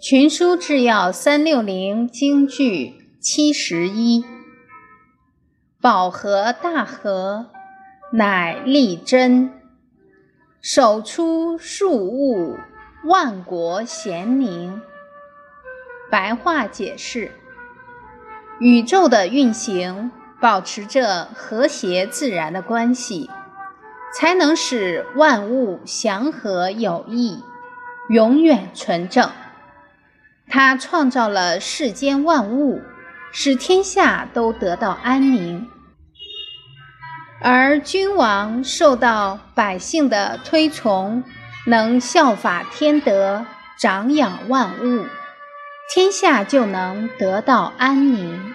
群书治要三六零京剧七十一，保和大和，乃立真。手出数物，万国咸宁。白话解释：宇宙的运行保持着和谐自然的关系，才能使万物祥和有益，永远纯正。他创造了世间万物，使天下都得到安宁；而君王受到百姓的推崇，能效法天德，长养万物，天下就能得到安宁。